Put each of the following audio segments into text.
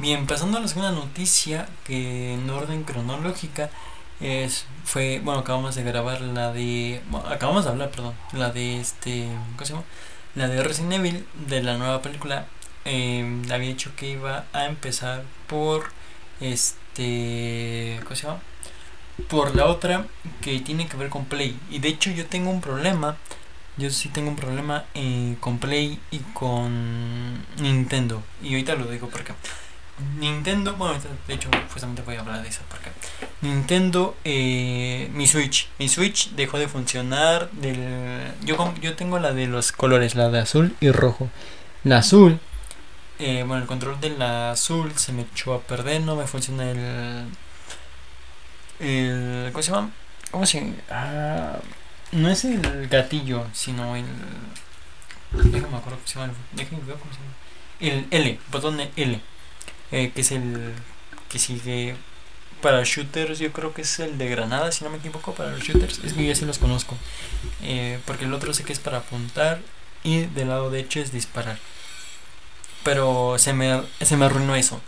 Bien, pasando a la segunda noticia, que en orden cronológica es fue bueno acabamos de grabar la de acabamos de hablar perdón la de este ¿cómo se llama? la de Resident Evil de la nueva película eh, había dicho que iba a empezar por este ¿cómo se llama? por la otra que tiene que ver con Play y de hecho yo tengo un problema yo sí tengo un problema eh, con Play y con Nintendo y ahorita lo digo porque Nintendo, bueno, de hecho, justamente voy a hablar de eso porque Nintendo, eh, mi Switch, mi Switch dejó de funcionar. Del, yo, yo tengo la de los colores, la de azul y rojo. La azul, eh, bueno, el control de la azul se me echó a perder, no me funciona el. el ¿Cómo se llama? ¿Cómo se? Ah, no es el gatillo, sino el. Déjame acuerdo cómo se llama. Déjame ver cómo se llama. El L, botón de L eh, que es el que sigue para shooters, yo creo que es el de Granada, si no me equivoco, para los shooters. Es que yo sí los conozco. Eh, porque el otro sé que es para apuntar y del lado de hecho es disparar. Pero se me, se me arruinó eso.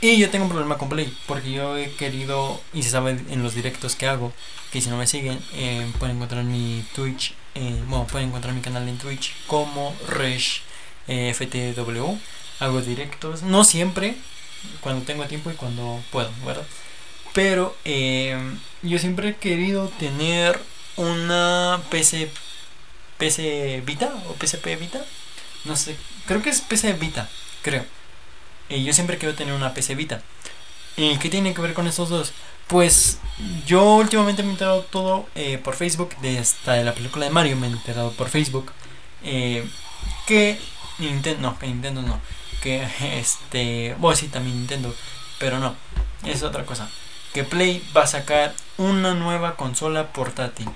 Y yo tengo un problema con Play, porque yo he querido, y se sabe en los directos que hago, que si no me siguen, eh, pueden encontrar mi Twitch, bueno, pueden encontrar mi canal en Twitch como Resh FTW hago directos, no siempre, cuando tengo tiempo y cuando puedo, ¿verdad? Pero eh, yo siempre he querido tener una PC, Vita o PSP Vita, no sé, creo que es PC Vita, creo. Y yo siempre quiero tener una PC Vita. ¿Y qué tiene que ver con estos dos? Pues yo últimamente me he enterado todo eh, por Facebook, de esta de la película de Mario me he enterado por Facebook. Eh, que Nintendo, no, que Nintendo no, que este, bueno, sí, también Nintendo, pero no, es otra cosa. Que Play va a sacar una nueva consola portátil.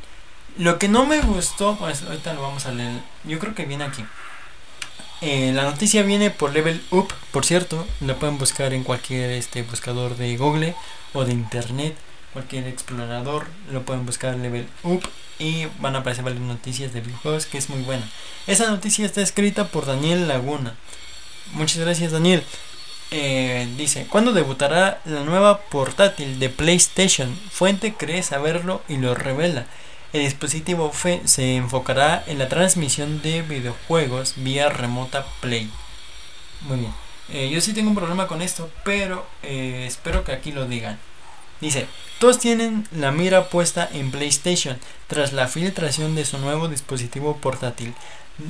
Lo que no me gustó, pues ahorita lo vamos a leer, yo creo que viene aquí. Eh, la noticia viene por Level Up, por cierto, la pueden buscar en cualquier este buscador de Google o de internet, cualquier explorador, lo pueden buscar Level Up y van a aparecer varias noticias de videojuegos que es muy buena. Esa noticia está escrita por Daniel Laguna. Muchas gracias Daniel. Eh, dice, ¿cuándo debutará la nueva portátil de PlayStation? Fuente cree saberlo y lo revela. El dispositivo FE se enfocará en la transmisión de videojuegos vía remota Play. Muy bien. Eh, yo sí tengo un problema con esto, pero eh, espero que aquí lo digan. Dice, todos tienen la mira puesta en PlayStation tras la filtración de su nuevo dispositivo portátil.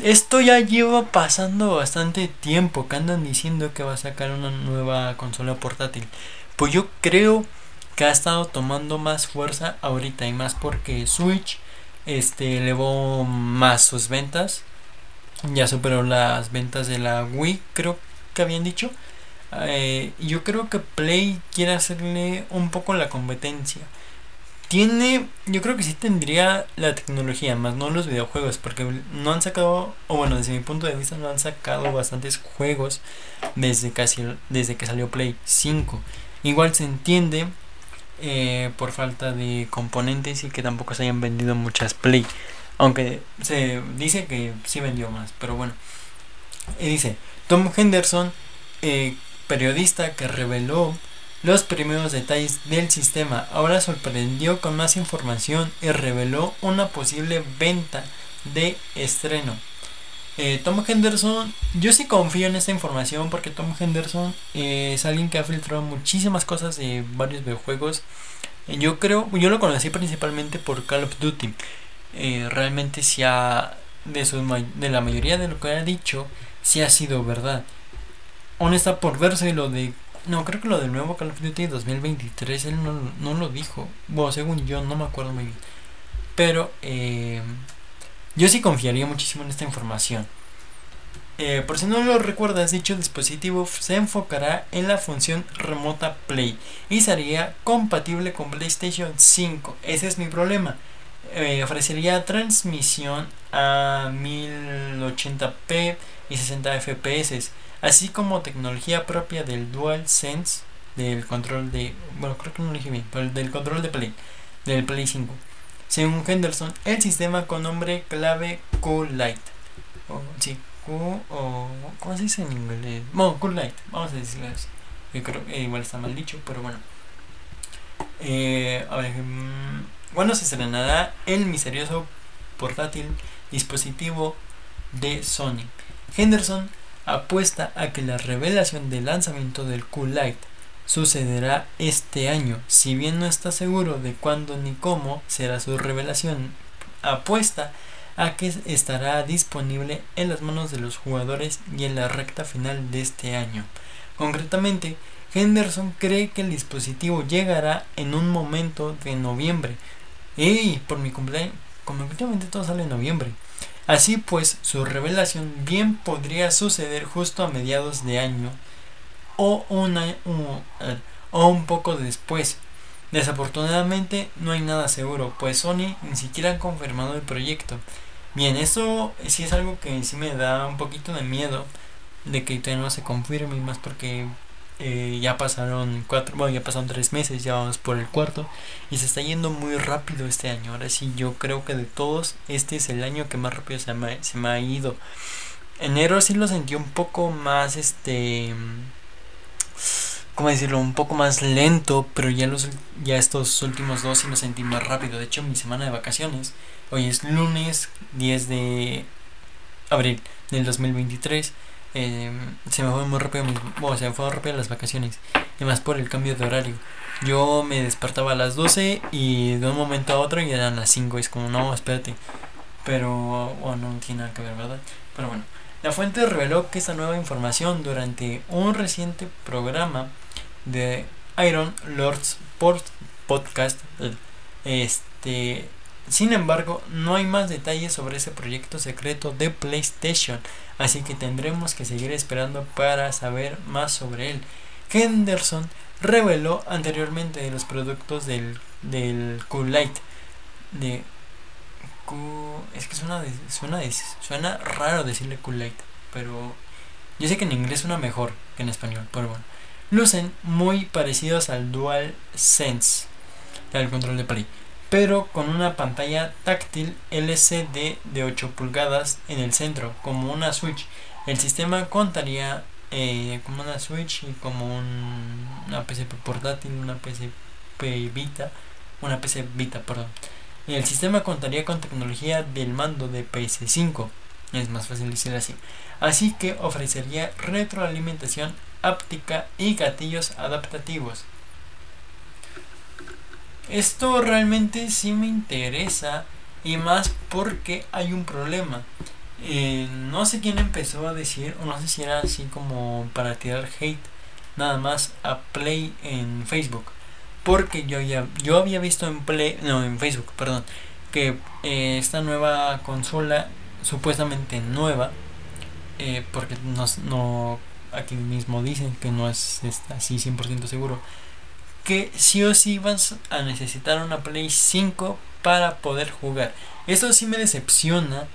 Esto ya lleva pasando bastante tiempo que andan diciendo que va a sacar una nueva consola portátil. Pues yo creo que ha estado tomando más fuerza ahorita y más porque Switch este elevó más sus ventas. Ya superó las ventas de la Wii, creo que habían dicho. Eh, yo creo que Play quiere hacerle un poco la competencia tiene, yo creo que sí tendría la tecnología, más no los videojuegos, porque no han sacado, o bueno, desde mi punto de vista no han sacado bastantes juegos desde casi desde que salió Play 5. Igual se entiende eh, por falta de componentes y que tampoco se hayan vendido muchas Play, aunque se dice que sí vendió más, pero bueno. Y dice Tom Henderson, eh, periodista que reveló los primeros detalles del sistema. Ahora sorprendió con más información y reveló una posible venta de estreno. Eh, Tom Henderson, yo sí confío en esta información porque Tom Henderson eh, es alguien que ha filtrado muchísimas cosas de varios videojuegos. Eh, yo creo, yo lo conocí principalmente por Call of Duty. realmente si ha, de, su, de la mayoría de lo que ha dicho, si ha sido verdad. Aún está por verse lo de no, creo que lo del nuevo Call of Duty 2023 él no, lo dijo. Bueno, según yo, no me acuerdo muy bien. Pero eh, yo sí confiaría muchísimo en esta información. Eh, por si no lo recuerdas, dicho dispositivo se enfocará en la función remota Play y sería compatible con PlayStation 5. Ese es mi problema. Eh, ofrecería transmisión a 1080p y 60 fps así como tecnología propia del DualSense, del control de, bueno, creo que no lo dije bien, pero del control de Play, del Play 5. Según Henderson, el sistema con nombre clave Cool-Light, sí, o, ¿cómo se dice en inglés? Bueno, Cool-Light, vamos a decirlo así. que creo que igual está mal dicho, pero bueno. Eh, a ver, ¿cuándo se estrenará el misterioso portátil dispositivo de Sony? Henderson apuesta a que la revelación del lanzamiento del Light sucederá este año. Si bien no está seguro de cuándo ni cómo será su revelación, apuesta a que estará disponible en las manos de los jugadores y en la recta final de este año. Concretamente, Henderson cree que el dispositivo llegará en un momento de noviembre. ¡Ey! Por mi cumpleaños. Como últimamente todo sale en noviembre. Así pues, su revelación bien podría suceder justo a mediados de año o, una, eh, un poco después. Desafortunadamente no hay nada seguro, pues Sony ni siquiera ha confirmado el proyecto. Bien, eso sí es algo que sí me da un poquito de miedo de que todavía no se confirme, más porque eh, ya pasaron cuatro, bueno, ya pasaron tres meses, ya vamos por el cuarto y se está yendo muy rápido este año. Ahora sí, yo creo que de todos, este es el año que más rápido se me, se me ha ido. Enero sí lo sentí un poco más, este, ¿cómo decirlo? Un poco más lento, pero ya los, ya estos últimos dos sí lo sentí más rápido. De hecho, mi semana de vacaciones, hoy es lunes 10 de abril del 2023 eh, se me fue muy rápido, bueno, se me fue rápido las vacaciones, y más por el cambio de horario. Yo me despertaba a las 12 y de un momento a otro ya eran las 5, es como, no, espérate. Pero, bueno, no tiene nada que ver, ¿verdad? Pero bueno, la fuente reveló que esta nueva información durante un reciente programa de Iron Lords Podcast, este, sin embargo, no hay más detalles sobre ese proyecto secreto de PlayStation, así que tendremos que seguir esperando para saber más sobre él. Henderson reveló anteriormente de los productos del, del Light. De, es que suena, suena, suena raro decirle Light, pero yo sé que en inglés suena mejor que en español, pero bueno. Lucen muy parecidos al Dual Sense, al control de Play pero con una pantalla táctil LCD de 8 pulgadas en el centro, como una Switch. El sistema contaría eh, como una Switch y como un, una PSP portátil, una PSP Vita, una PC Vita, perdón. El sistema contaría con tecnología del mando de PS5, es más fácil decir así. Así que ofrecería retroalimentación áptica y gatillos adaptativos. Esto realmente sí me interesa y más porque hay un problema. Eh, no sé quién empezó a decir, o no sé si era así como para tirar hate nada más a Play en Facebook. Porque yo ya yo había visto en Play, no, en Facebook, perdón, que eh, esta nueva consola, supuestamente nueva, eh, porque no, no, aquí mismo dicen que no es, es así 100% seguro, que sí o sí vas a necesitar una Play 5 para poder jugar. Esto sí me decepciona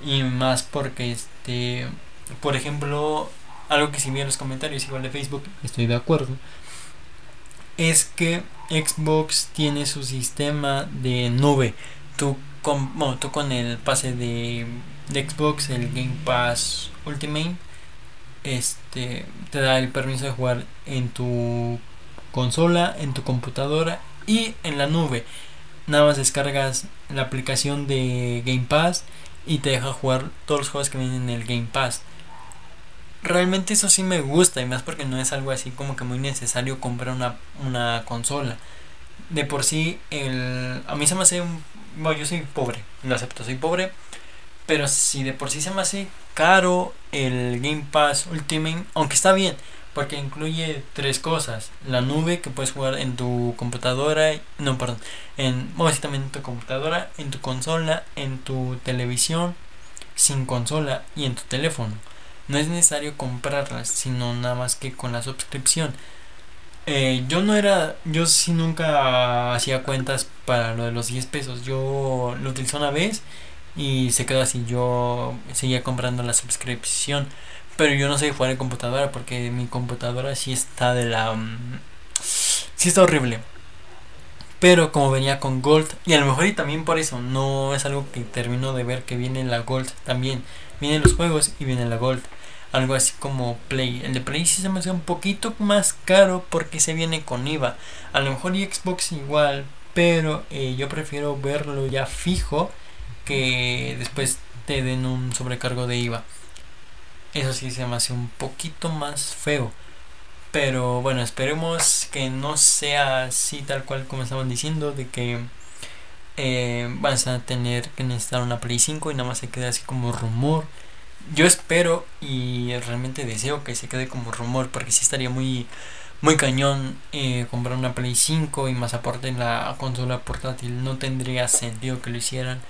y más porque este, por ejemplo, algo que si vi en los comentarios igual de Facebook, estoy de acuerdo, es que Xbox tiene su sistema de nube. Tú con, tú con el pase de, de Xbox, el Game Pass Ultimate, este te da el permiso de jugar en tu consola, en tu computadora y en la nube. Nada más descargas la aplicación de Game Pass y te deja jugar todos los juegos que vienen en el Game Pass. Realmente eso sí me gusta y más porque no es algo así como que muy necesario comprar una, una consola. De por sí, el, a mí se me hace un... Bueno, yo soy pobre, lo acepto, soy pobre. Pero si de por sí se me hace caro el Game Pass Ultimate, aunque está bien, porque incluye tres cosas. La nube que puedes jugar en tu computadora, no, perdón, en, también en tu computadora, en tu consola, en tu televisión, sin consola y en tu teléfono. No es necesario comprarlas, sino nada más que con la suscripción. Eh, yo no era, yo sí nunca hacía cuentas para lo de los 10 pesos. Yo lo utilicé una vez y se quedó así. Yo seguía comprando la suscripción. Pero yo no sé jugar en computadora porque mi computadora sí está de la... Mm, sí está horrible. Pero como venía con Gold, y a lo mejor y también por eso, no es algo que termino de ver que viene la Gold también. Vienen los juegos y viene la Gold. algo así como Play. El de Play sí se me hace un poquito más caro porque se viene con IVA. A lo mejor y Xbox igual, pero eh, yo prefiero verlo ya fijo que después te den un sobrecargo de IVA. Eso sí se me hace un poquito más feo. Pero bueno, esperemos que no sea así tal cual como estaban diciendo, de que eh, vas a tener que necesitar una Play 5 y nada más se quede así como rumor. Yo espero y realmente deseo que se quede como rumor porque sí estaría muy muy cañón eh, comprar una Play 5 y más aparte la consola portátil no tendría sentido que lo hicieran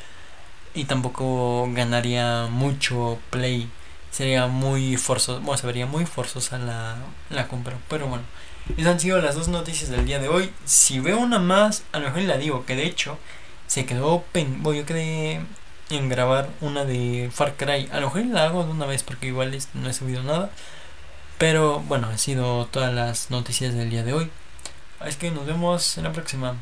y tampoco ganaría mucho Play sería muy forzoso, bueno, se vería muy forzosa la, la compra. Pero bueno, esas han sido las dos noticias del día de hoy. Si veo una más, a lo mejor la digo, que de hecho se quedó pen, yo quedé en grabar una de Far Cry. A lo mejor la hago de una vez porque igual no he subido nada. Pero bueno, han sido todas las noticias del día de hoy. Es que nos vemos en la próxima.